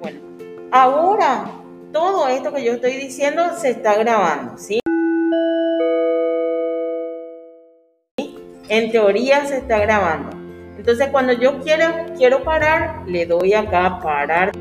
Bueno, Ahora, todo esto que yo estoy diciendo se está grabando, ¿sí? En teoría se está grabando. Entonces, cuando yo quiero, quiero parar, le doy acá parar.